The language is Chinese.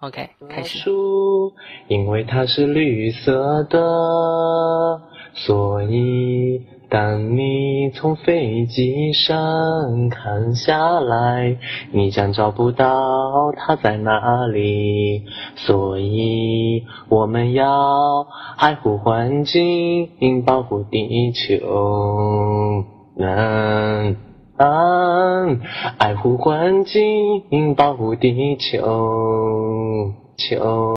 OK，开始。树，因为它是绿色的，所以当你从飞机上看下来，你将找不到它在哪里。所以我们要爱护环境，保护地球。嗯嗯，爱护环境，保护地球。秋。